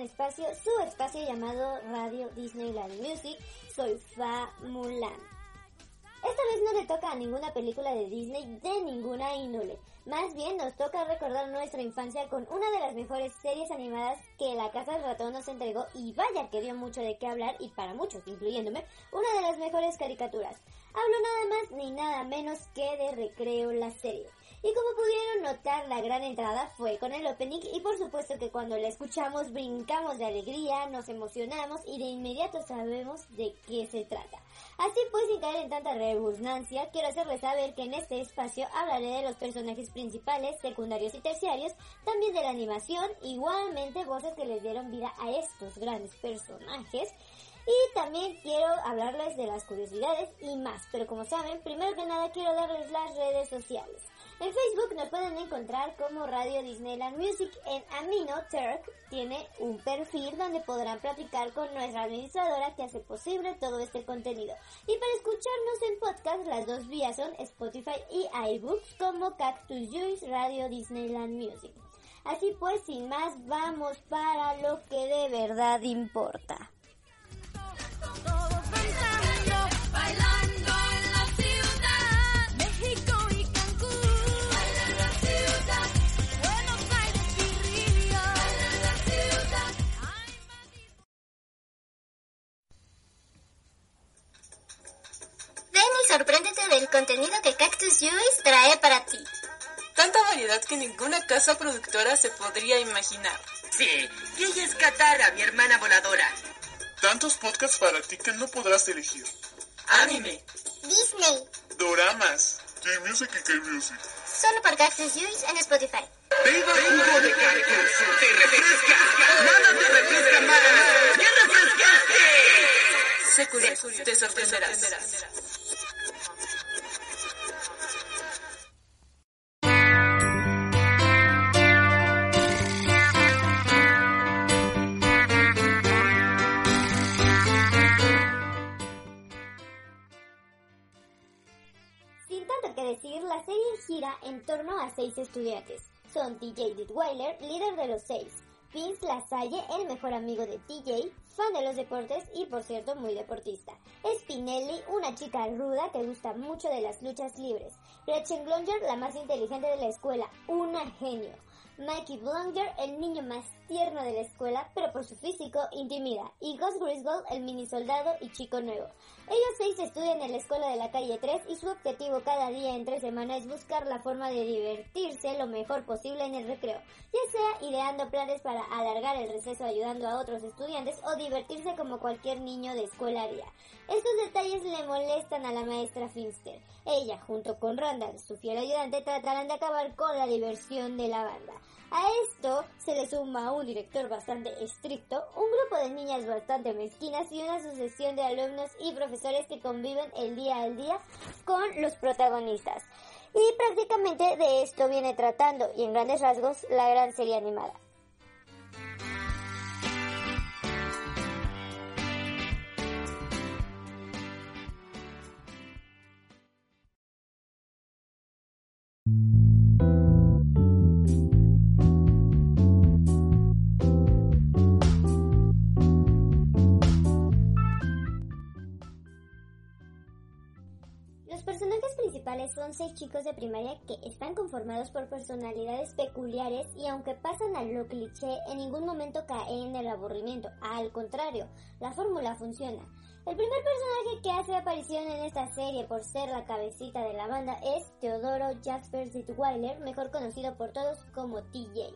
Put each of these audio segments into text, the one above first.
Espacio, su espacio llamado Radio Disneyland Music. Soy Fa Mulan. Esta vez no le toca a ninguna película de Disney de ninguna índole. Más bien nos toca recordar nuestra infancia con una de las mejores series animadas que la Casa del Ratón nos entregó y vaya que dio mucho de qué hablar y para muchos, incluyéndome, una de las mejores caricaturas. Hablo nada más ni nada menos que de Recreo la serie. Y como pudieron notar, la gran entrada fue con el opening y por supuesto que cuando la escuchamos brincamos de alegría, nos emocionamos y de inmediato sabemos de qué se trata. Así pues, sin caer en tanta redundancia, quiero hacerles saber que en este espacio hablaré de los personajes principales, secundarios y terciarios, también de la animación, igualmente voces que les dieron vida a estos grandes personajes, y también quiero hablarles de las curiosidades y más. Pero como saben, primero que nada quiero darles las redes sociales. En Facebook nos pueden encontrar como Radio Disneyland Music. En Amino Turk tiene un perfil donde podrán platicar con nuestra administradora que hace posible todo este contenido. Y para escucharnos en podcast, las dos vías son Spotify y iBooks como Cactus Juice Radio Disneyland Music. Así pues, sin más, vamos para lo que de verdad importa. Contenido que Cactus Juice trae para ti. Tanta variedad que ninguna casa productora se podría imaginar. Sí, y ella es Katara, mi hermana voladora. Tantos podcasts para ti que no podrás elegir. Anime, Disney, Doramas. K-Music y K-Music. solo por Cactus Juice en Spotify. Viva jugo de cactus. Te refresca. Nada te refresca más. ¡Bien refrescante! Secure, te sorprenderás. Estudiantes. Son TJ Ditweiler, líder de los seis. Vince Lasalle, el mejor amigo de TJ, fan de los deportes y por cierto muy deportista. Spinelli, una chica ruda que gusta mucho de las luchas libres. Gretchen Glonger, la más inteligente de la escuela, una genio. Mikey Blunger, el niño más tierno de la escuela, pero por su físico intimida. Y Gus Griswold, el mini soldado y chico nuevo. Ellos seis estudian en la escuela de la calle 3 y su objetivo cada día entre semana es buscar la forma de divertirse lo mejor posible en el recreo, ya sea ideando planes para alargar el receso ayudando a otros estudiantes o divertirse como cualquier niño de escuela haría. Estos detalles le molestan a la maestra Finster. Ella, junto con Randall, su fiel ayudante, tratarán de acabar con la diversión de la banda. A esto se le suma un director bastante estricto, un grupo de niñas bastante mezquinas y una sucesión de alumnos y profesores que conviven el día al día con los protagonistas. Y prácticamente de esto viene tratando, y en grandes rasgos, la gran serie animada. Son seis chicos de primaria que están conformados por personalidades peculiares y aunque pasan a lo cliché, en ningún momento caen en el aburrimiento. Al contrario, la fórmula funciona. El primer personaje que hace aparición en esta serie por ser la cabecita de la banda es Teodoro Jasper Zitweiler, mejor conocido por todos como TJ.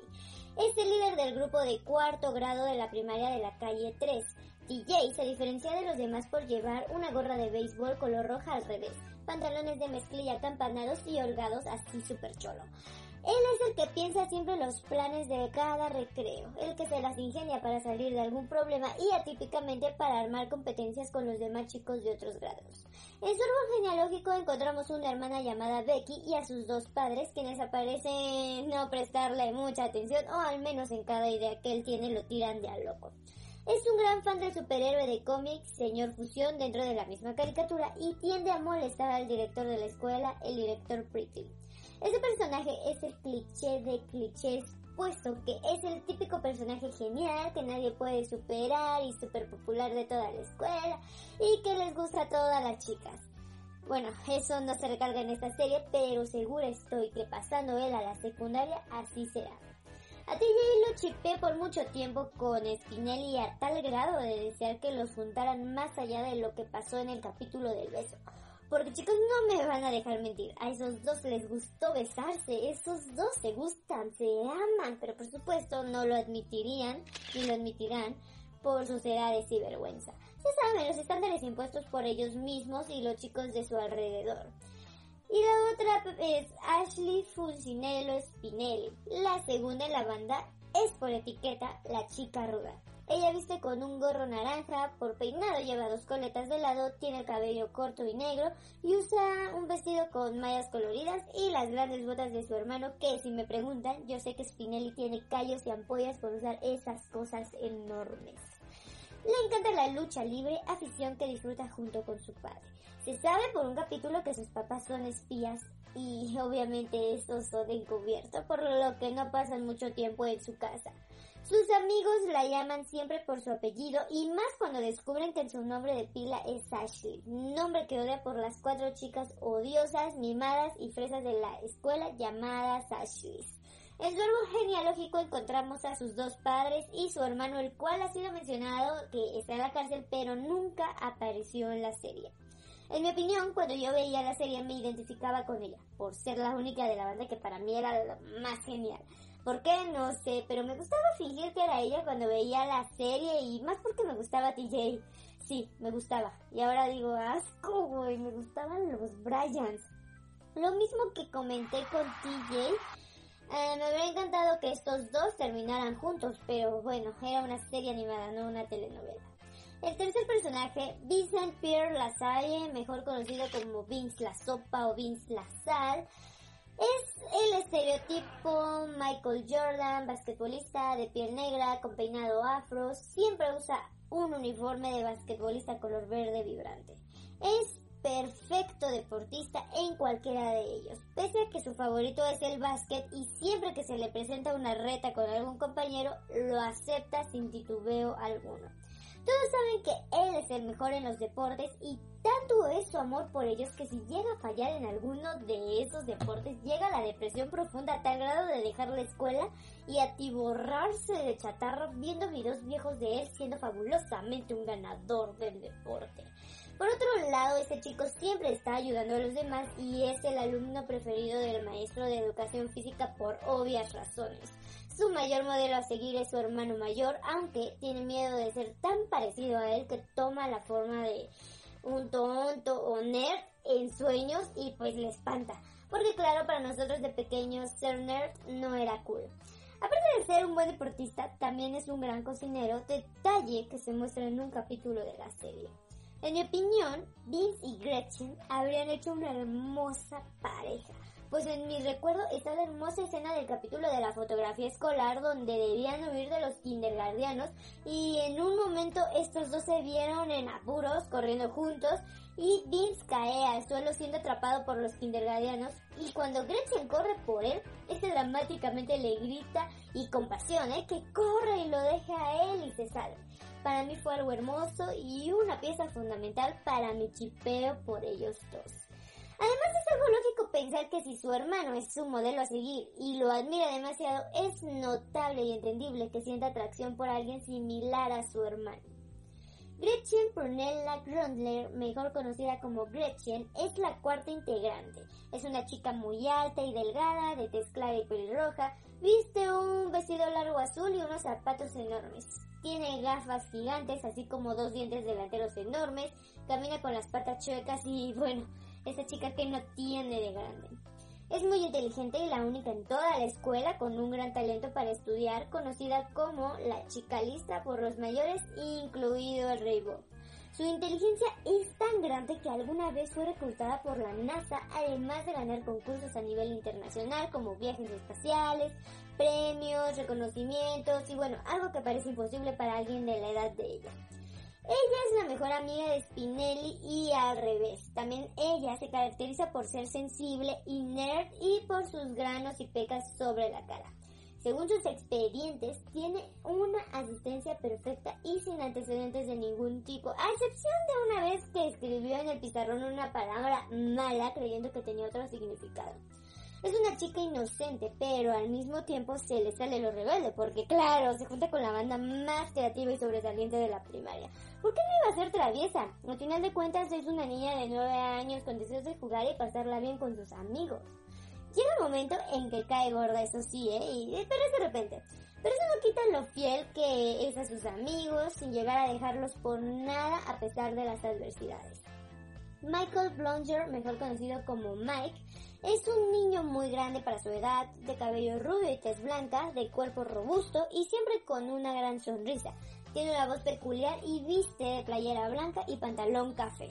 Es el líder del grupo de cuarto grado de la primaria de la calle 3. TJ se diferencia de los demás por llevar una gorra de béisbol color roja al revés, pantalones de mezclilla campanados y holgados así super cholo. Él es el que piensa siempre los planes de cada recreo, el que se las ingenia para salir de algún problema y atípicamente para armar competencias con los demás chicos de otros grados. En su árbol genealógico encontramos una hermana llamada Becky y a sus dos padres quienes aparecen no prestarle mucha atención o al menos en cada idea que él tiene lo tiran de a loco. Es un gran fan del superhéroe de cómics, señor Fusión, dentro de la misma caricatura y tiende a molestar al director de la escuela, el director Pretty. Este personaje es el cliché de clichés, puesto que es el típico personaje genial que nadie puede superar y súper popular de toda la escuela y que les gusta a todas las chicas. Bueno, eso no se recarga en esta serie, pero segura estoy que pasando él a la secundaria así será. A TJ lo chipé por mucho tiempo con Spinelli a tal grado de desear que los juntaran más allá de lo que pasó en el capítulo del beso. Porque chicos, no me van a dejar mentir. A esos dos les gustó besarse. Esos dos se gustan, se aman. Pero por supuesto no lo admitirían ni lo admitirán por sus edades y vergüenza. Ya saben, los estándares impuestos por ellos mismos y los chicos de su alrededor. Y la otra es Ashley Fulcinello Spinelli. La segunda en la banda es por etiqueta la chica ruda. Ella viste con un gorro naranja, por peinado lleva dos coletas de lado, tiene el cabello corto y negro y usa un vestido con mallas coloridas y las grandes botas de su hermano que si me preguntan yo sé que Spinelli tiene callos y ampollas por usar esas cosas enormes. Le encanta la lucha libre, afición que disfruta junto con su padre. Se sabe por un capítulo que sus papás son espías y obviamente estos son encubiertos, por lo que no pasan mucho tiempo en su casa. Sus amigos la llaman siempre por su apellido y más cuando descubren que su nombre de pila es Ashley, nombre que odia por las cuatro chicas odiosas, mimadas y fresas de la escuela llamadas Ashleys. En su árbol genealógico encontramos a sus dos padres y su hermano, el cual ha sido mencionado que está en la cárcel, pero nunca apareció en la serie. En mi opinión, cuando yo veía la serie me identificaba con ella, por ser la única de la banda que para mí era lo más genial. ¿Por qué? No sé, pero me gustaba fingir que era ella cuando veía la serie y más porque me gustaba TJ. Sí, me gustaba. Y ahora digo, asco, güey, me gustaban los Bryans. Lo mismo que comenté con TJ, eh, me hubiera encantado que estos dos terminaran juntos, pero bueno, era una serie animada, no una telenovela. El tercer personaje, Vincent Pierre Lasalle, mejor conocido como Vince la Sopa o Vince la Sal, es el estereotipo Michael Jordan, basquetbolista de piel negra, con peinado afro, siempre usa un uniforme de basquetbolista color verde vibrante. Es perfecto deportista en cualquiera de ellos, pese a que su favorito es el básquet y siempre que se le presenta una reta con algún compañero, lo acepta sin titubeo alguno. Todos saben que él es el mejor en los deportes y tanto es su amor por ellos que si llega a fallar en alguno de esos deportes, llega a la depresión profunda a tal grado de dejar la escuela y atiborrarse de chatarra viendo videos viejos de él siendo fabulosamente un ganador del deporte. Por otro lado, este chico siempre está ayudando a los demás y es el alumno preferido del maestro de educación física por obvias razones. Su mayor modelo a seguir es su hermano mayor, aunque tiene miedo de ser tan parecido a él que toma la forma de un tonto o nerd en sueños y pues le espanta. Porque claro, para nosotros de pequeños ser nerd no era cool. Aparte de ser un buen deportista, también es un gran cocinero, detalle que se muestra en un capítulo de la serie. En mi opinión, Vince y Gretchen habrían hecho una hermosa pareja, pues en mi recuerdo está la hermosa escena del capítulo de la fotografía escolar donde debían huir de los kindergardianos y en un momento estos dos se vieron en apuros corriendo juntos y Vince cae al suelo siendo atrapado por los kindergardianos y cuando Gretchen corre por él, este dramáticamente le grita y con pasión, ¿eh? que corre y lo deja a él y se sale. Para mí fue algo hermoso y una pieza fundamental para mi chipeo por ellos dos. Además es algo lógico pensar que si su hermano es su modelo a seguir y lo admira demasiado, es notable y entendible que sienta atracción por alguien similar a su hermano. Gretchen Prunella Grundler, mejor conocida como Gretchen, es la cuarta integrante. Es una chica muy alta y delgada, de tez clara y pelirroja, viste un vestido largo azul y unos zapatos enormes. Tiene gafas gigantes, así como dos dientes delanteros enormes, camina con las patas chuecas y bueno, esa chica que no tiene de grande. Es muy inteligente y la única en toda la escuela con un gran talento para estudiar, conocida como la chica lista por los mayores, incluido el Rey Bob. Su inteligencia es tan grande que alguna vez fue reclutada por la NASA, además de ganar concursos a nivel internacional como viajes espaciales, premios, reconocimientos y bueno, algo que parece imposible para alguien de la edad de ella. Ella es la mejor amiga de Spinelli y al revés. También ella se caracteriza por ser sensible y nerd y por sus granos y pecas sobre la cara. Según sus expedientes, tiene una asistencia perfecta y sin antecedentes de ningún tipo, a excepción de una vez que escribió en el pizarrón una palabra mala creyendo que tenía otro significado. Es una chica inocente, pero al mismo tiempo se le sale lo rebelde, porque claro, se junta con la banda más creativa y sobresaliente de la primaria. ¿Por qué no iba a ser traviesa? Al final de cuentas es una niña de 9 años con deseos de jugar y pasarla bien con sus amigos. Llega un momento en que cae gorda, eso sí, ¿eh? Y, pero es de repente. Pero eso no quita lo fiel que es a sus amigos, sin llegar a dejarlos por nada a pesar de las adversidades. Michael Blonger, mejor conocido como Mike, es un niño muy grande para su edad, de cabello rubio y tez blanca, de cuerpo robusto y siempre con una gran sonrisa. Tiene una voz peculiar y viste de playera blanca y pantalón café.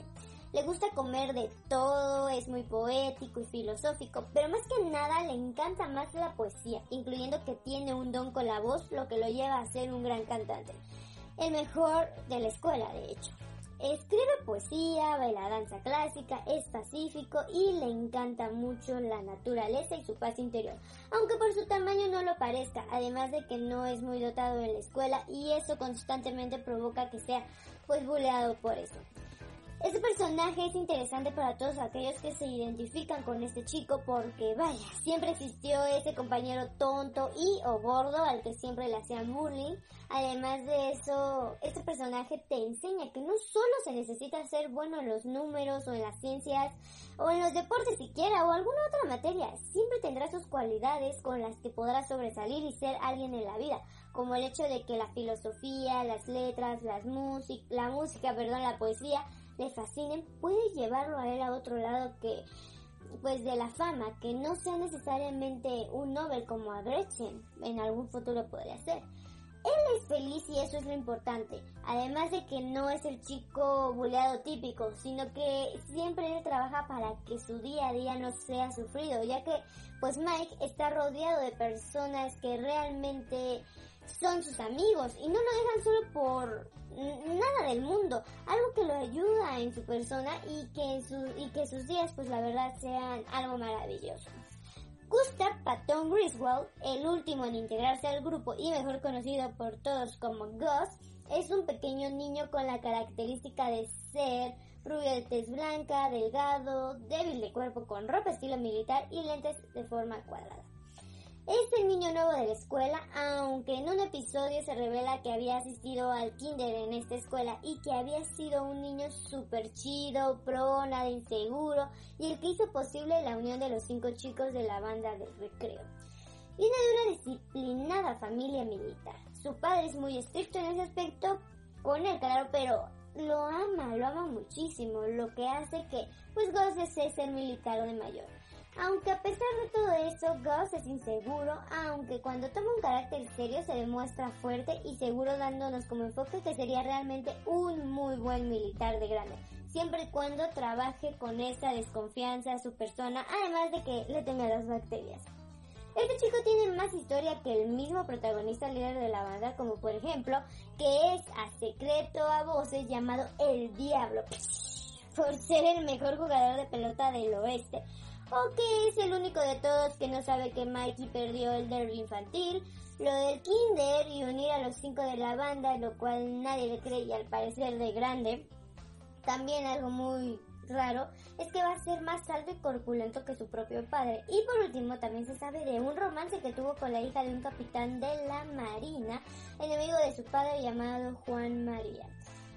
Le gusta comer de todo, es muy poético y filosófico, pero más que nada le encanta más la poesía, incluyendo que tiene un don con la voz, lo que lo lleva a ser un gran cantante. El mejor de la escuela, de hecho. Escribe poesía, baila danza clásica, es pacífico y le encanta mucho la naturaleza y su paz interior, aunque por su tamaño no lo parezca, además de que no es muy dotado en la escuela y eso constantemente provoca que sea pues buleado por eso. Este personaje es interesante para todos aquellos que se identifican con este chico porque vaya, siempre existió ese compañero tonto y o gordo al que siempre le hacían bullying. Además de eso, este personaje te enseña que no solo se necesita ser bueno en los números o en las ciencias o en los deportes siquiera o alguna otra materia, siempre tendrá sus cualidades con las que podrás sobresalir y ser alguien en la vida, como el hecho de que la filosofía, las letras, las la música, perdón, la poesía le fascinen, puede llevarlo a él a otro lado que pues de la fama, que no sea necesariamente un Nobel como a Gretchen, en algún futuro podría ser. Él es feliz y eso es lo importante. Además de que no es el chico buleado típico, sino que siempre él trabaja para que su día a día no sea sufrido, ya que pues Mike está rodeado de personas que realmente son sus amigos y no lo dejan solo por nada del mundo, algo que lo ayuda en su persona y que, sus días pues la verdad sean algo maravilloso. Gustav Patton Griswold, el último en integrarse al grupo y mejor conocido por todos como Gus, es un pequeño niño con la característica de ser rubio de tez blanca, delgado, débil de cuerpo con ropa estilo militar y lentes de forma cuadrada. Es el niño nuevo de la escuela, aunque en un episodio se revela que había asistido al kinder en esta escuela y que había sido un niño súper chido, pro, nada inseguro y el que hizo posible la unión de los cinco chicos de la banda del recreo. Viene de una disciplinada familia militar. Su padre es muy estricto en ese aspecto con él, claro, pero lo ama, lo ama muchísimo, lo que hace que pues desee ser militar de mayor. Aunque a pesar de todo esto, Gus es inseguro, aunque cuando toma un carácter serio se demuestra fuerte y seguro dándonos como enfoque que sería realmente un muy buen militar de grande, siempre y cuando trabaje con esa desconfianza a su persona, además de que le teme a las bacterias. Este chico tiene más historia que el mismo protagonista líder de la banda, como por ejemplo, que es a secreto a voces llamado El Diablo, por ser el mejor jugador de pelota del oeste, o que es el único de todos que no sabe que Mikey perdió el derby infantil, lo del kinder y unir a los cinco de la banda, lo cual nadie le cree y al parecer de grande. También algo muy raro es que va a ser más alto y corpulento que su propio padre. Y por último también se sabe de un romance que tuvo con la hija de un capitán de la marina, enemigo de su padre llamado Juan María.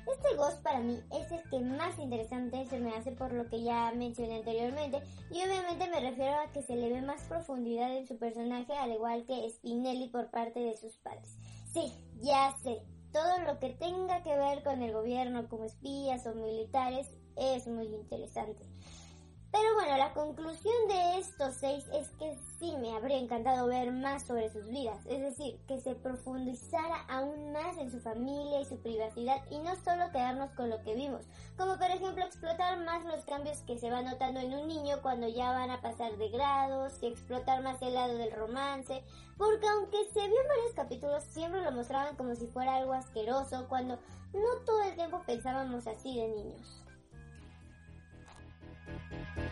Este Ghost para mí es el que más interesante se me hace por lo que ya mencioné anteriormente y obviamente me refiero a que se le ve más profundidad en su personaje al igual que Spinelli por parte de sus padres. Sí, ya sé, todo lo que tenga que ver con el gobierno como espías o militares es muy interesante. Pero bueno, la conclusión de estos seis es que sí me habría encantado ver más sobre sus vidas, es decir, que se profundizara aún más en su familia y su privacidad y no solo quedarnos con lo que vimos, como por ejemplo explotar más los cambios que se van notando en un niño cuando ya van a pasar de grados y explotar más el lado del romance, porque aunque se vio en varios capítulos siempre lo mostraban como si fuera algo asqueroso cuando no todo el tiempo pensábamos así de niños.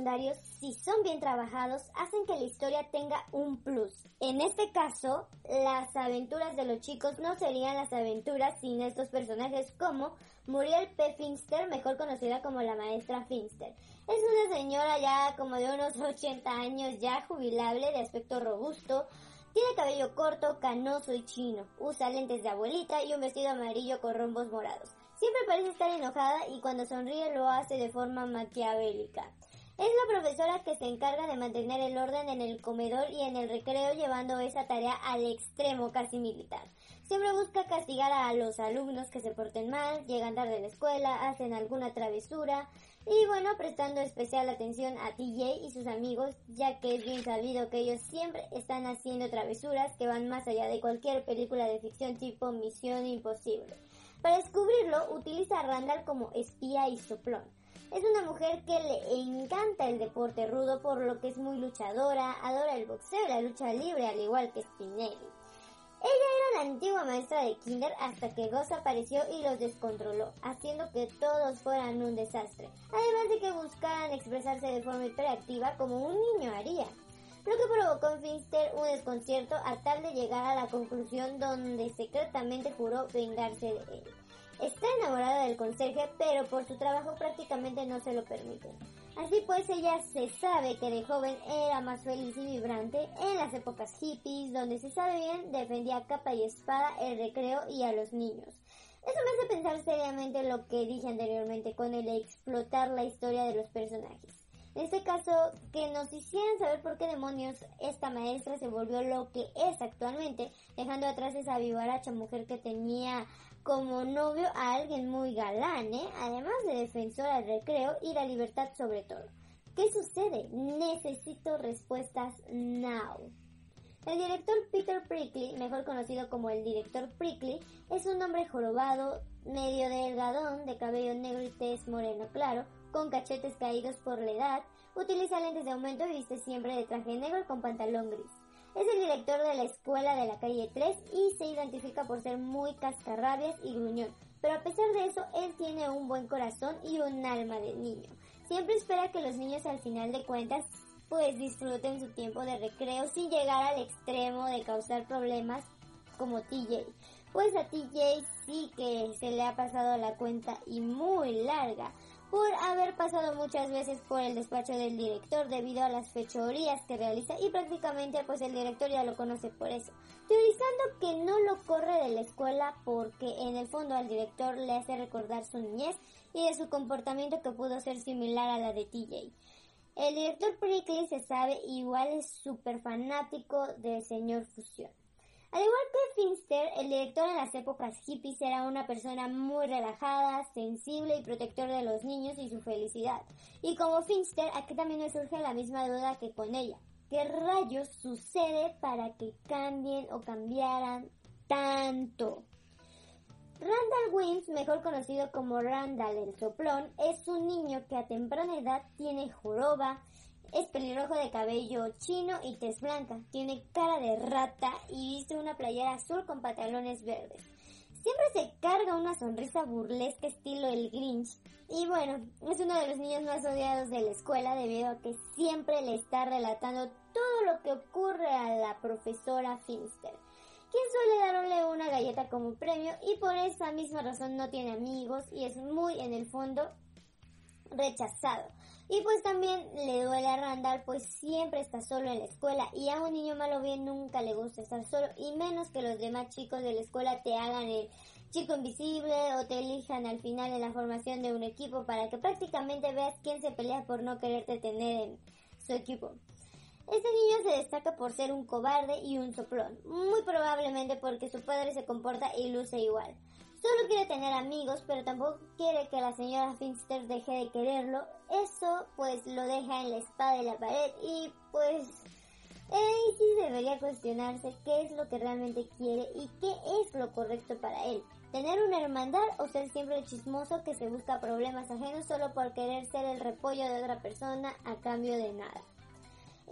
secundarios, si son bien trabajados, hacen que la historia tenga un plus. En este caso, las aventuras de los chicos no serían las aventuras sin estos personajes como Muriel P. Finster, mejor conocida como la maestra Finster. Es una señora ya como de unos 80 años, ya jubilable, de aspecto robusto, tiene cabello corto, canoso y chino. Usa lentes de abuelita y un vestido amarillo con rombos morados. Siempre parece estar enojada y cuando sonríe lo hace de forma maquiavélica. Es la profesora que se encarga de mantener el orden en el comedor y en el recreo llevando esa tarea al extremo casi militar. Siempre busca castigar a los alumnos que se porten mal, llegan tarde a la escuela, hacen alguna travesura y bueno, prestando especial atención a TJ y sus amigos ya que es bien sabido que ellos siempre están haciendo travesuras que van más allá de cualquier película de ficción tipo Misión Imposible. Para descubrirlo, utiliza a Randall como espía y soplón. Es una mujer que le encanta el deporte rudo por lo que es muy luchadora, adora el boxeo y la lucha libre al igual que Spinelli. Ella era la antigua maestra de Kinder hasta que Gus apareció y los descontroló, haciendo que todos fueran un desastre, además de que buscaran expresarse de forma hiperactiva como un niño haría lo que provocó en Finster un desconcierto a tal de llegar a la conclusión donde secretamente juró vengarse de él. Está enamorada del conserje, pero por su trabajo prácticamente no se lo permite. Así pues, ella se sabe que de joven era más feliz y vibrante en las épocas hippies, donde se sabe bien defendía capa y espada el recreo y a los niños. Eso me hace pensar seriamente lo que dije anteriormente con el explotar la historia de los personajes. En este caso, que nos hicieran saber por qué demonios esta maestra se volvió lo que es actualmente, dejando atrás esa vivaracha mujer que tenía como novio a alguien muy galán, ¿eh? además de defensora del recreo y la libertad sobre todo. ¿Qué sucede? Necesito respuestas now. El director Peter Prickly, mejor conocido como el director Prickly, es un hombre jorobado, medio delgadón, de cabello negro y tez moreno claro, con cachetes caídos por la edad, utiliza lentes de aumento y viste siempre de traje negro con pantalón gris. Es el director de la escuela de la calle 3 y se identifica por ser muy cascarrabias y gruñón, pero a pesar de eso él tiene un buen corazón y un alma de niño. Siempre espera que los niños al final de cuentas pues disfruten su tiempo de recreo sin llegar al extremo de causar problemas como TJ. Pues a TJ sí que se le ha pasado la cuenta y muy larga, por haber pasado muchas veces por el despacho del director debido a las fechorías que realiza y prácticamente pues el director ya lo conoce por eso, teorizando que no lo corre de la escuela porque en el fondo al director le hace recordar su niñez y de su comportamiento que pudo ser similar a la de TJ. El director Prickly se sabe igual es súper fanático de Señor Fusión. Al igual que Finster, el director en las épocas hippies era una persona muy relajada, sensible y protector de los niños y su felicidad. Y como Finster, aquí también me surge la misma duda que con ella. ¿Qué rayos sucede para que cambien o cambiaran tanto? Randall Wims, mejor conocido como Randall el soplón, es un niño que a temprana edad tiene joroba, es pelirrojo de cabello chino y tez blanca, tiene cara de rata y viste una playera azul con pantalones verdes. Siempre se carga una sonrisa burlesca estilo el Grinch y bueno, es uno de los niños más odiados de la escuela debido a que siempre le está relatando todo lo que ocurre a la profesora Finster quien suele darle una galleta como premio y por esa misma razón no tiene amigos y es muy en el fondo rechazado. Y pues también le duele a Randall pues siempre está solo en la escuela y a un niño malo bien nunca le gusta estar solo y menos que los demás chicos de la escuela te hagan el chico invisible o te elijan al final de la formación de un equipo para que prácticamente veas quién se pelea por no quererte tener en su equipo. Este niño se destaca por ser un cobarde y un soplón, muy probablemente porque su padre se comporta y luce igual. Solo quiere tener amigos, pero tampoco quiere que la señora Finster deje de quererlo. Eso pues lo deja en la espada de la pared y pues él sí debería cuestionarse qué es lo que realmente quiere y qué es lo correcto para él. Tener una hermandad o ser siempre el chismoso que se busca problemas ajenos solo por querer ser el repollo de otra persona a cambio de nada.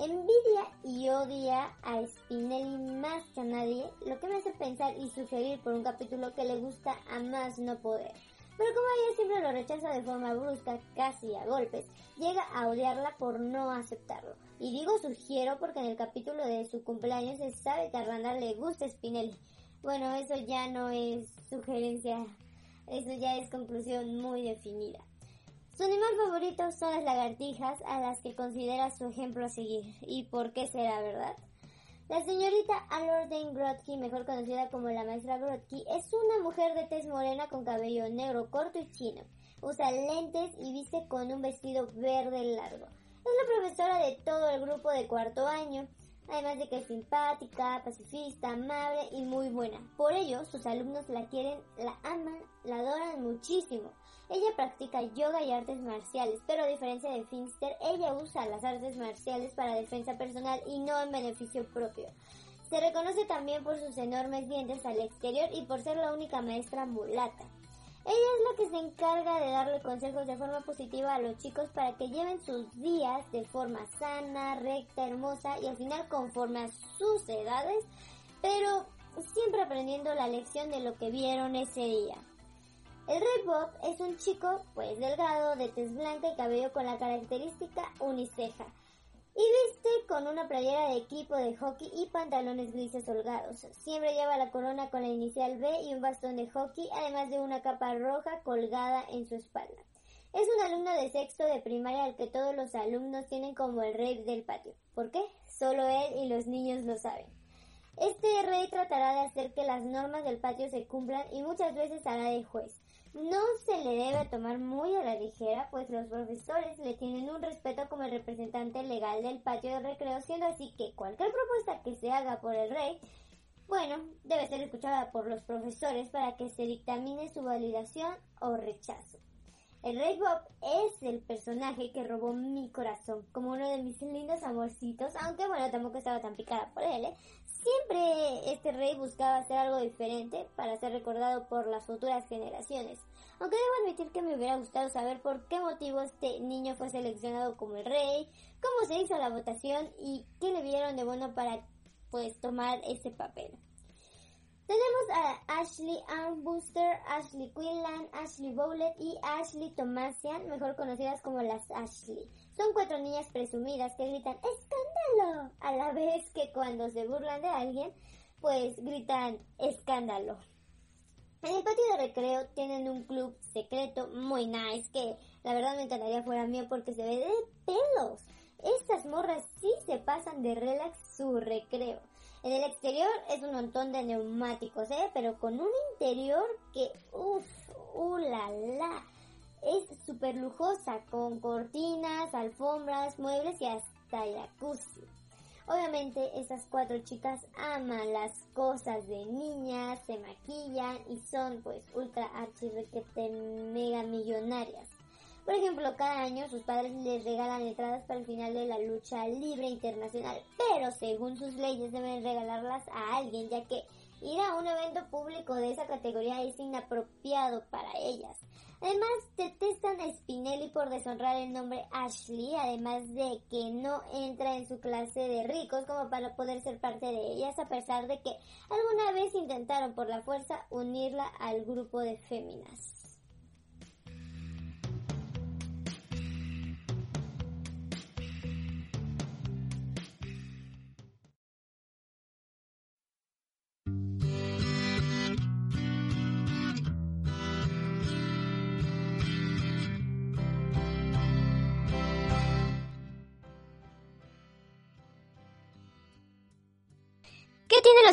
Envidia y odia a Spinelli más que a nadie, lo que me hace pensar y sugerir por un capítulo que le gusta a más no poder. Pero como ella siempre lo rechaza de forma brusca, casi a golpes, llega a odiarla por no aceptarlo. Y digo sugiero porque en el capítulo de su cumpleaños se sabe que a Randall le gusta Spinelli. Bueno, eso ya no es sugerencia, eso ya es conclusión muy definida. Su animal favorito son las lagartijas a las que considera su ejemplo a seguir. ¿Y por qué será verdad? La señorita Alorden Grotke, mejor conocida como la maestra Grotke, es una mujer de tez morena con cabello negro corto y chino. Usa lentes y viste con un vestido verde largo. Es la profesora de todo el grupo de cuarto año, además de que es simpática, pacifista, amable y muy buena. Por ello, sus alumnos la quieren, la aman, la adoran muchísimo. Ella practica yoga y artes marciales, pero a diferencia de Finster, ella usa las artes marciales para defensa personal y no en beneficio propio. Se reconoce también por sus enormes dientes al exterior y por ser la única maestra mulata. Ella es la que se encarga de darle consejos de forma positiva a los chicos para que lleven sus días de forma sana, recta, hermosa y al final conforme a sus edades, pero siempre aprendiendo la lección de lo que vieron ese día. El Rey Bob es un chico, pues delgado, de tez blanca y cabello con la característica uniceja. Y viste con una playera de equipo de hockey y pantalones grises holgados. Siempre lleva la corona con la inicial B y un bastón de hockey, además de una capa roja colgada en su espalda. Es un alumno de sexto de primaria al que todos los alumnos tienen como el rey del patio. ¿Por qué? Solo él y los niños lo saben. Este rey tratará de hacer que las normas del patio se cumplan y muchas veces hará de juez. No se le debe tomar muy a la ligera, pues los profesores le tienen un respeto como el representante legal del patio de recreo, siendo así que cualquier propuesta que se haga por el rey, bueno, debe ser escuchada por los profesores para que se dictamine su validación o rechazo. El Rey Bob es el personaje que robó mi corazón, como uno de mis lindos amorcitos, aunque bueno, tampoco estaba tan picada por él, ¿eh? Siempre este rey buscaba hacer algo diferente para ser recordado por las futuras generaciones. Aunque debo admitir que me hubiera gustado saber por qué motivo este niño fue seleccionado como el rey, cómo se hizo la votación y qué le vieron de bueno para pues tomar este papel. Tenemos a Ashley Armbuster, Ashley Quinlan, Ashley Bowlett y Ashley Tomasian, mejor conocidas como las Ashley. Son cuatro niñas presumidas que gritan ¡Escándalo! a la vez que cuando se burlan de alguien, pues gritan ¡Escándalo! En el patio de recreo tienen un club secreto muy nice que La verdad me encantaría fuera mío porque se ve de pelos. Estas morras sí se pasan de relax su recreo. En el exterior es un montón de neumáticos, ¿eh? Pero con un interior que, uff, uh. Es súper lujosa, con cortinas, alfombras, muebles y hasta jacuzzi. Obviamente estas cuatro chicas aman las cosas de niñas, se maquillan y son pues ultra archi mega millonarias. Por ejemplo, cada año sus padres les regalan entradas para el final de la lucha libre internacional, pero según sus leyes deben regalarlas a alguien, ya que ir a un evento público de esa categoría es inapropiado para ellas. Además, detestan a Spinelli por deshonrar el nombre Ashley, además de que no entra en su clase de ricos como para poder ser parte de ellas, a pesar de que alguna vez intentaron por la fuerza unirla al grupo de féminas.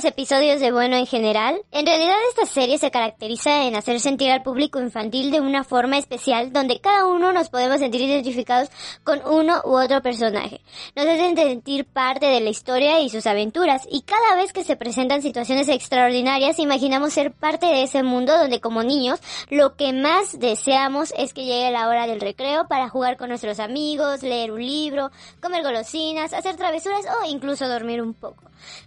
Episodios de bueno en general? En realidad esta serie se caracteriza en hacer sentir al público infantil de una forma especial donde cada uno nos podemos sentir identificados con uno u otro personaje. Nos hacen sentir parte de la historia y sus aventuras y cada vez que se presentan situaciones extraordinarias imaginamos ser parte de ese mundo donde como niños lo que más deseamos es que llegue la hora del recreo para jugar con nuestros amigos, leer un libro, comer golosinas, hacer travesuras o incluso dormir un poco.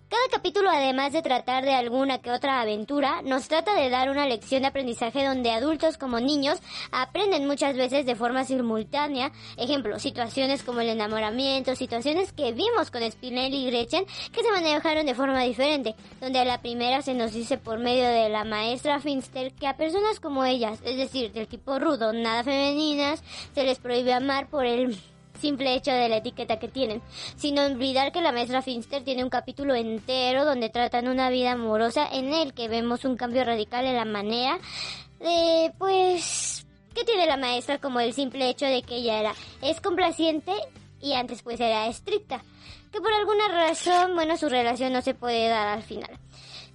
Cada capítulo, además de tratar de alguna que otra aventura, nos trata de dar una lección de aprendizaje donde adultos como niños aprenden muchas veces de forma simultánea. Ejemplo, situaciones como el enamoramiento, situaciones que vimos con Spinelli y Gretchen que se manejaron de forma diferente, donde a la primera se nos dice por medio de la maestra Finster que a personas como ellas, es decir, del tipo rudo, nada femeninas, se les prohíbe amar por el simple hecho de la etiqueta que tienen, sin olvidar que la maestra Finster tiene un capítulo entero donde tratan una vida amorosa en el que vemos un cambio radical en la manera de, pues, ¿qué tiene la maestra como el simple hecho de que ella era, es complaciente y antes pues era estricta, que por alguna razón, bueno, su relación no se puede dar al final.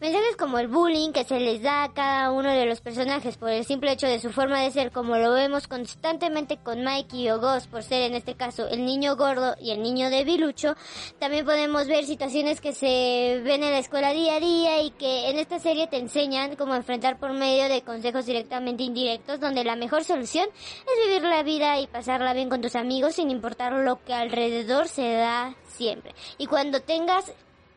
Mensajes como el bullying que se les da a cada uno de los personajes por el simple hecho de su forma de ser, como lo vemos constantemente con Mikey o Ghost por ser en este caso el niño gordo y el niño debilucho. También podemos ver situaciones que se ven en la escuela día a día y que en esta serie te enseñan cómo enfrentar por medio de consejos directamente indirectos, donde la mejor solución es vivir la vida y pasarla bien con tus amigos sin importar lo que alrededor se da siempre. Y cuando tengas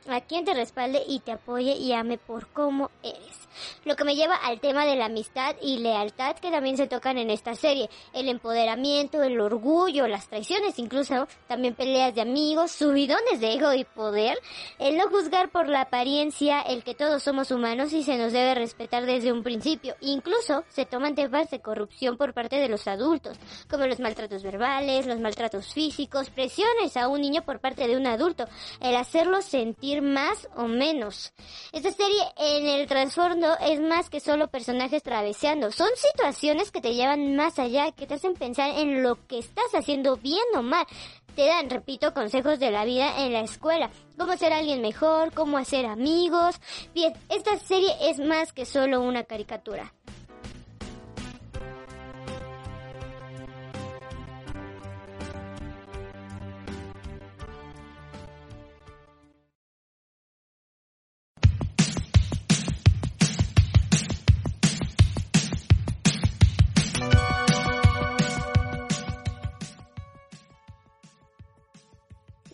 a quien te respalde y te apoye y ame por cómo eres. Lo que me lleva al tema de la amistad y lealtad que también se tocan en esta serie. El empoderamiento, el orgullo, las traiciones, incluso también peleas de amigos, subidones de ego y poder. El no juzgar por la apariencia, el que todos somos humanos y se nos debe respetar desde un principio. Incluso se toman temas de corrupción por parte de los adultos, como los maltratos verbales, los maltratos físicos, presiones a un niño por parte de un adulto, el hacerlo sentir más o menos. Esta serie en el trasfondo es más que solo personajes traveseando, son situaciones que te llevan más allá, que te hacen pensar en lo que estás haciendo bien o mal. Te dan, repito, consejos de la vida en la escuela, cómo ser alguien mejor, cómo hacer amigos. Bien, esta serie es más que solo una caricatura.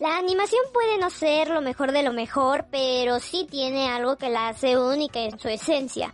La animación puede no ser lo mejor de lo mejor, pero sí tiene algo que la hace única en su esencia.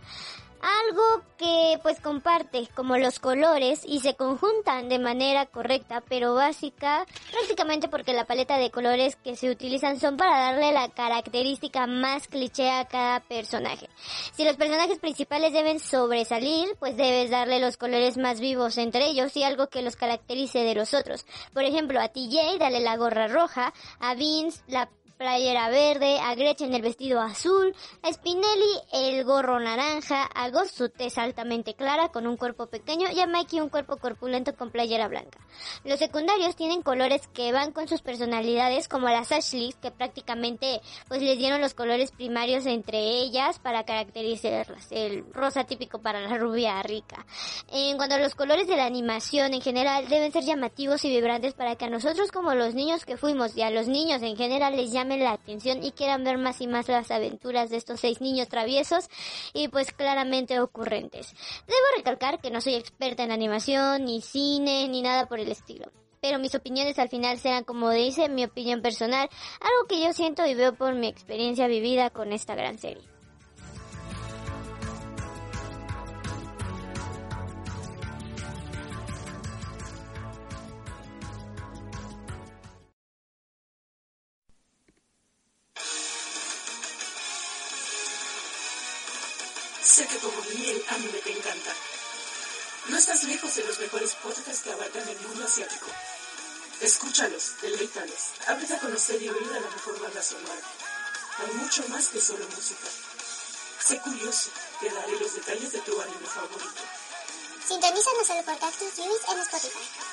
Algo que pues comparte como los colores y se conjuntan de manera correcta pero básica prácticamente porque la paleta de colores que se utilizan son para darle la característica más cliché a cada personaje. Si los personajes principales deben sobresalir pues debes darle los colores más vivos entre ellos y algo que los caracterice de los otros. Por ejemplo a TJ dale la gorra roja, a Vince la playera verde, a Gretchen el vestido azul, a Spinelli el gorro naranja, a Ghost su altamente clara con un cuerpo pequeño y a Mikey un cuerpo corpulento con playera blanca. Los secundarios tienen colores que van con sus personalidades como las Ashleys que prácticamente pues les dieron los colores primarios entre ellas para caracterizarlas. El rosa típico para la rubia rica. En cuanto a los colores de la animación en general deben ser llamativos y vibrantes para que a nosotros como los niños que fuimos y a los niños en general les llamen la atención y quieran ver más y más las aventuras de estos seis niños traviesos y pues claramente ocurrentes. Debo recalcar que no soy experta en animación, ni cine, ni nada por el estilo. Pero mis opiniones al final serán como dice mi opinión personal, algo que yo siento y veo por mi experiencia vivida con esta gran serie. Escúchalos, deleítalos, ábrete a conocer y oír a la mejor banda sonora. Hay mucho más que solo música. Sé curioso, te daré los detalles de tu anime favorito. Sintonízanos solo por Cactus Juice en Spotify.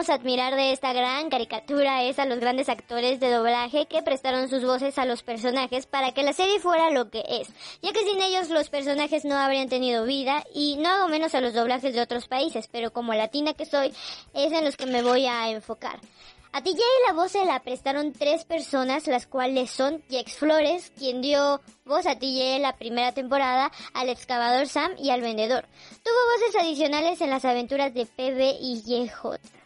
Debemos admirar de esta gran caricatura es a los grandes actores de doblaje que prestaron sus voces a los personajes para que la serie fuera lo que es, ya que sin ellos los personajes no habrían tenido vida y no hago menos a los doblajes de otros países, pero como latina que soy, es en los que me voy a enfocar. A TJ la voz se la prestaron tres personas, las cuales son Jex Flores, quien dio voz a TJ en la primera temporada, al excavador Sam y al vendedor. Tuvo voces adicionales en las aventuras de PB y YJ.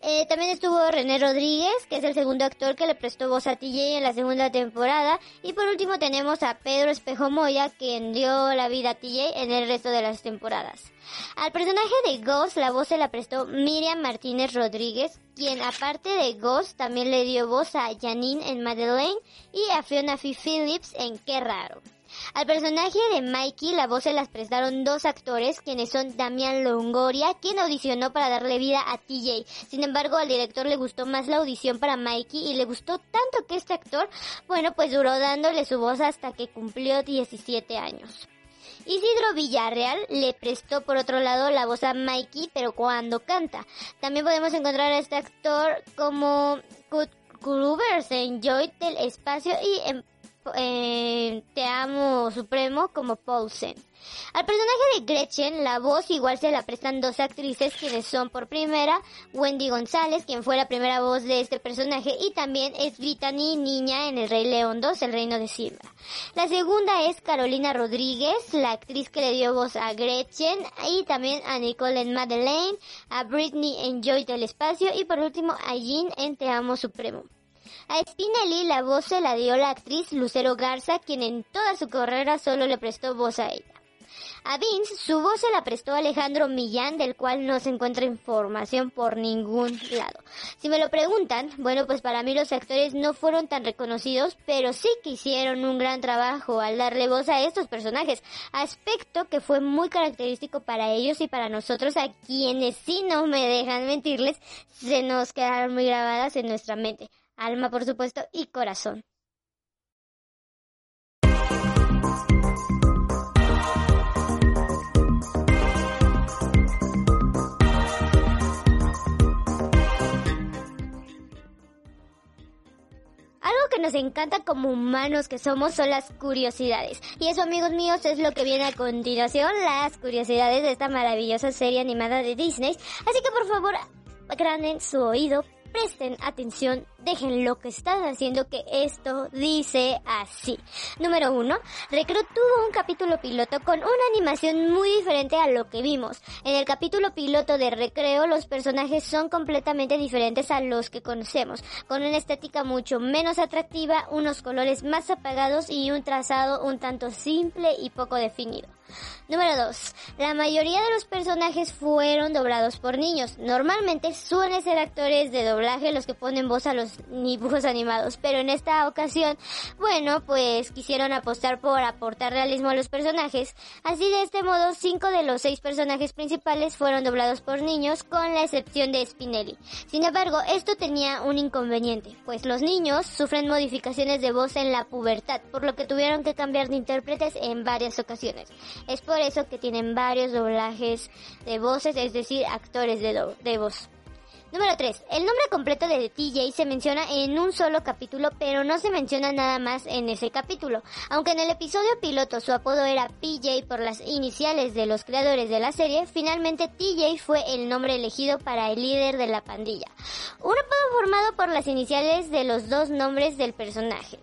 Eh, también estuvo René Rodríguez, que es el segundo actor que le prestó voz a TJ en la segunda temporada. Y por último tenemos a Pedro Espejo Moya, quien dio la vida a TJ en el resto de las temporadas. Al personaje de Ghost la voz se la prestó Miriam Martínez Rodríguez, quien aparte de Ghost también le dio voz a Janine en Madeleine y a Fiona Phillips en Qué raro. Al personaje de Mikey la voz se las prestaron dos actores, quienes son Damián Longoria, quien audicionó para darle vida a TJ. Sin embargo, al director le gustó más la audición para Mikey y le gustó tanto que este actor, bueno, pues duró dándole su voz hasta que cumplió 17 años. Isidro Villarreal le prestó por otro lado la voz a Mikey, pero cuando canta. También podemos encontrar a este actor como Kurt Gruvers en Joy del Espacio y en eh, Te Amo Supremo como Paulsen. Al personaje de Gretchen, la voz igual se la prestan dos actrices quienes son por primera Wendy González, quien fue la primera voz de este personaje, y también es Brittany Niña en El Rey León 2, El Reino de Simba. La segunda es Carolina Rodríguez, la actriz que le dio voz a Gretchen, y también a Nicole en Madeleine, a Britney en Joy del Espacio, y por último a Jean en Te Amo Supremo. A Spinelli la voz se la dio la actriz Lucero Garza, quien en toda su carrera solo le prestó voz a ella. A Vince su voz se la prestó Alejandro Millán, del cual no se encuentra información por ningún lado. Si me lo preguntan, bueno, pues para mí los actores no fueron tan reconocidos, pero sí que hicieron un gran trabajo al darle voz a estos personajes, aspecto que fue muy característico para ellos y para nosotros, a quienes sí no me dejan mentirles, se nos quedaron muy grabadas en nuestra mente, alma por supuesto y corazón. Algo que nos encanta como humanos que somos son las curiosidades. Y eso, amigos míos, es lo que viene a continuación, las curiosidades de esta maravillosa serie animada de Disney. Así que por favor, agranden su oído, presten atención, dejen lo que están haciendo que esto dice así. Número uno, Recreo tuvo un capítulo piloto con una animación muy diferente a lo que vimos. En el capítulo piloto de Recreo los personajes son completamente diferentes a los que conocemos, con una estética mucho menos atractiva, unos colores más apagados y un trazado un tanto simple y poco definido. Número 2. La mayoría de los personajes fueron doblados por niños. Normalmente suelen ser actores de doblaje los que ponen voz a los dibujos animados, pero en esta ocasión, bueno, pues quisieron apostar por aportar realismo a los personajes. Así de este modo, cinco de los seis personajes principales fueron doblados por niños, con la excepción de Spinelli. Sin embargo, esto tenía un inconveniente, pues los niños sufren modificaciones de voz en la pubertad, por lo que tuvieron que cambiar de intérpretes en varias ocasiones. Es por eso que tienen varios doblajes de voces, es decir, actores de, de voz. Número 3. El nombre completo de TJ se menciona en un solo capítulo, pero no se menciona nada más en ese capítulo. Aunque en el episodio piloto su apodo era PJ por las iniciales de los creadores de la serie, finalmente TJ fue el nombre elegido para el líder de la pandilla. Un apodo formado por las iniciales de los dos nombres del personaje.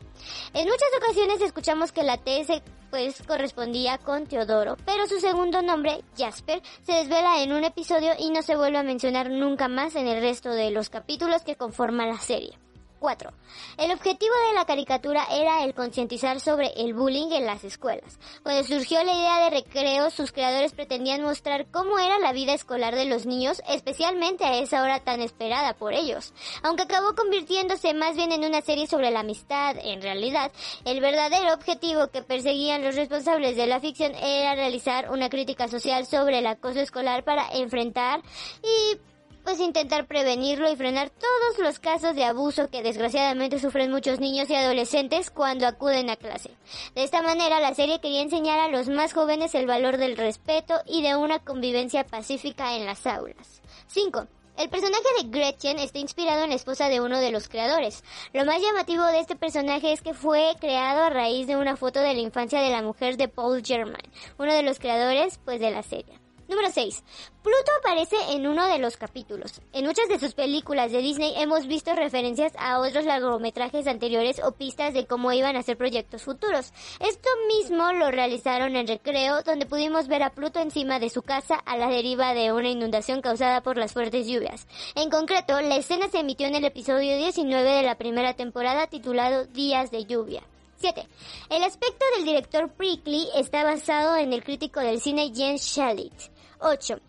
En muchas ocasiones escuchamos que la T se pues correspondía con Teodoro, pero su segundo nombre, Jasper, se desvela en un episodio y no se vuelve a mencionar nunca más en el resto de los capítulos que conforman la serie. 4. El objetivo de la caricatura era el concientizar sobre el bullying en las escuelas. Cuando surgió la idea de recreo, sus creadores pretendían mostrar cómo era la vida escolar de los niños, especialmente a esa hora tan esperada por ellos. Aunque acabó convirtiéndose más bien en una serie sobre la amistad, en realidad, el verdadero objetivo que perseguían los responsables de la ficción era realizar una crítica social sobre el acoso escolar para enfrentar y pues intentar prevenirlo y frenar todos los casos de abuso que desgraciadamente sufren muchos niños y adolescentes cuando acuden a clase. De esta manera la serie quería enseñar a los más jóvenes el valor del respeto y de una convivencia pacífica en las aulas. 5. El personaje de Gretchen está inspirado en la esposa de uno de los creadores. Lo más llamativo de este personaje es que fue creado a raíz de una foto de la infancia de la mujer de Paul German, uno de los creadores pues de la serie. Número 6. Pluto aparece en uno de los capítulos. En muchas de sus películas de Disney hemos visto referencias a otros largometrajes anteriores o pistas de cómo iban a ser proyectos futuros. Esto mismo lo realizaron en Recreo, donde pudimos ver a Pluto encima de su casa a la deriva de una inundación causada por las fuertes lluvias. En concreto, la escena se emitió en el episodio 19 de la primera temporada titulado Días de lluvia. 7. El aspecto del director Prickly está basado en el crítico del cine Jens Shalit. 8.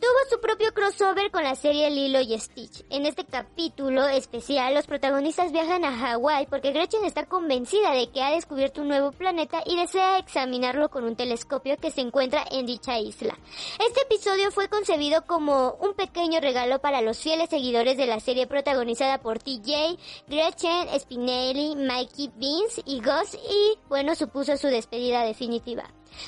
Tuvo su propio crossover con la serie Lilo y Stitch. En este capítulo especial, los protagonistas viajan a Hawái porque Gretchen está convencida de que ha descubierto un nuevo planeta y desea examinarlo con un telescopio que se encuentra en dicha isla. Este episodio fue concebido como un pequeño regalo para los fieles seguidores de la serie protagonizada por TJ, Gretchen, Spinelli, Mikey, Vince y Gus y, bueno, supuso su despedida definitiva.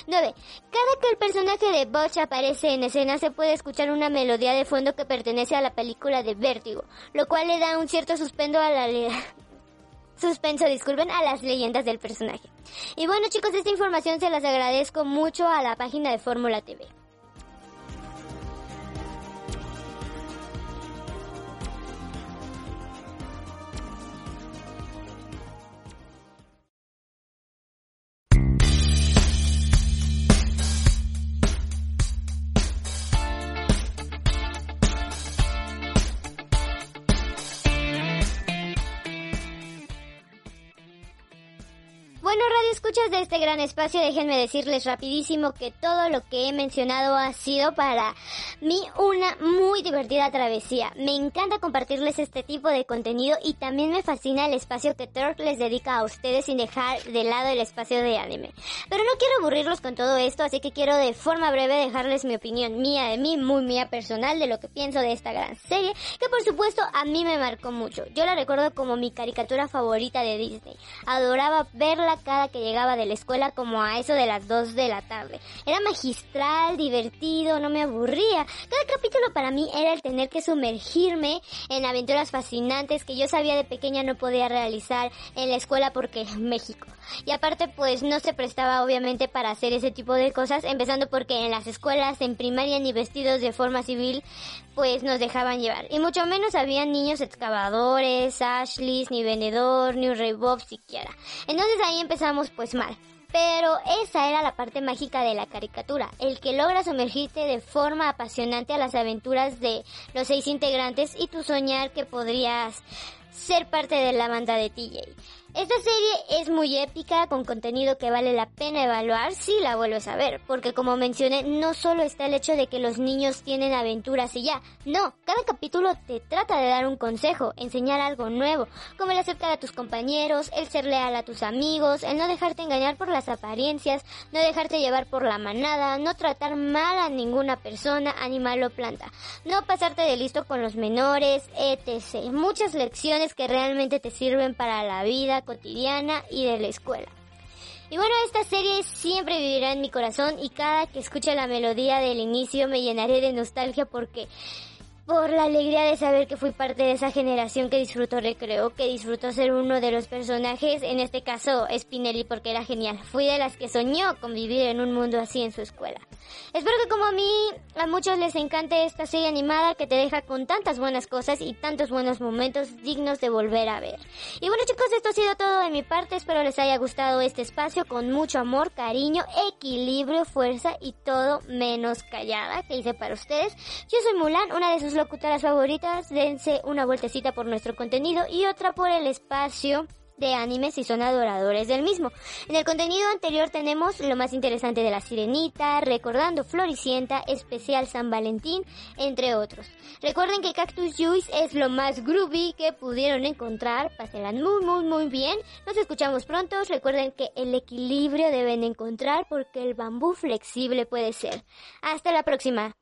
9. Cada que el personaje de Butch aparece en escena se puede escuchar una melodía de fondo que pertenece a la película de Vértigo, lo cual le da un cierto suspendo a la suspenso, disculpen, a las leyendas del personaje. Y bueno chicos, esta información se las agradezco mucho a la página de Fórmula TV. Escuchas de este gran espacio, déjenme decirles rapidísimo que todo lo que he mencionado ha sido para mí una muy divertida travesía. Me encanta compartirles este tipo de contenido y también me fascina el espacio que Turk les dedica a ustedes sin dejar de lado el espacio de anime. Pero no quiero aburrirlos con todo esto, así que quiero de forma breve dejarles mi opinión mía de mí, muy mía personal, de lo que pienso de esta gran serie, que por supuesto a mí me marcó mucho. Yo la recuerdo como mi caricatura favorita de Disney. Adoraba verla cada que llegaba de la escuela como a eso de las 2 de la tarde. Era magistral, divertido, no me aburría. Cada capítulo para mí era el tener que sumergirme en aventuras fascinantes que yo sabía de pequeña no podía realizar en la escuela porque México. Y aparte pues no se prestaba obviamente para hacer ese tipo de cosas, empezando porque en las escuelas en primaria ni vestidos de forma civil pues nos dejaban llevar. Y mucho menos había niños excavadores, Ashleys, ni vendedor, ni un Rey Bob siquiera. Entonces ahí empezamos pues mal. Pero esa era la parte mágica de la caricatura, el que logra sumergirte de forma apasionante a las aventuras de los seis integrantes y tu soñar que podrías ser parte de la banda de TJ. Esta serie es muy épica, con contenido que vale la pena evaluar si la vuelves a ver, porque como mencioné, no solo está el hecho de que los niños tienen aventuras y ya, no, cada capítulo te trata de dar un consejo, enseñar algo nuevo, como el aceptar a tus compañeros, el ser leal a tus amigos, el no dejarte engañar por las apariencias, no dejarte llevar por la manada, no tratar mal a ninguna persona, animal o planta, no pasarte de listo con los menores, etc. Muchas lecciones que realmente te sirven para la vida cotidiana y de la escuela. Y bueno, esta serie siempre vivirá en mi corazón y cada que escuche la melodía del inicio me llenaré de nostalgia porque por la alegría de saber que fui parte de esa generación que disfrutó recreo, que disfrutó ser uno de los personajes, en este caso Spinelli porque era genial. Fui de las que soñó con vivir en un mundo así en su escuela. Espero que como a mí, a muchos les encante esta serie animada que te deja con tantas buenas cosas y tantos buenos momentos dignos de volver a ver. Y bueno chicos, esto ha sido todo de mi parte, espero les haya gustado este espacio con mucho amor, cariño, equilibrio, fuerza y todo menos callada que hice para ustedes. Yo soy Mulan, una de sus locutoras favoritas, dense una vueltecita por nuestro contenido y otra por el espacio de anime si son adoradores del mismo. En el contenido anterior tenemos lo más interesante de la sirenita, recordando Floricienta, especial San Valentín, entre otros. Recuerden que Cactus Juice es lo más groovy que pudieron encontrar, pásenla muy muy muy bien. Nos escuchamos pronto, recuerden que el equilibrio deben encontrar porque el bambú flexible puede ser. Hasta la próxima.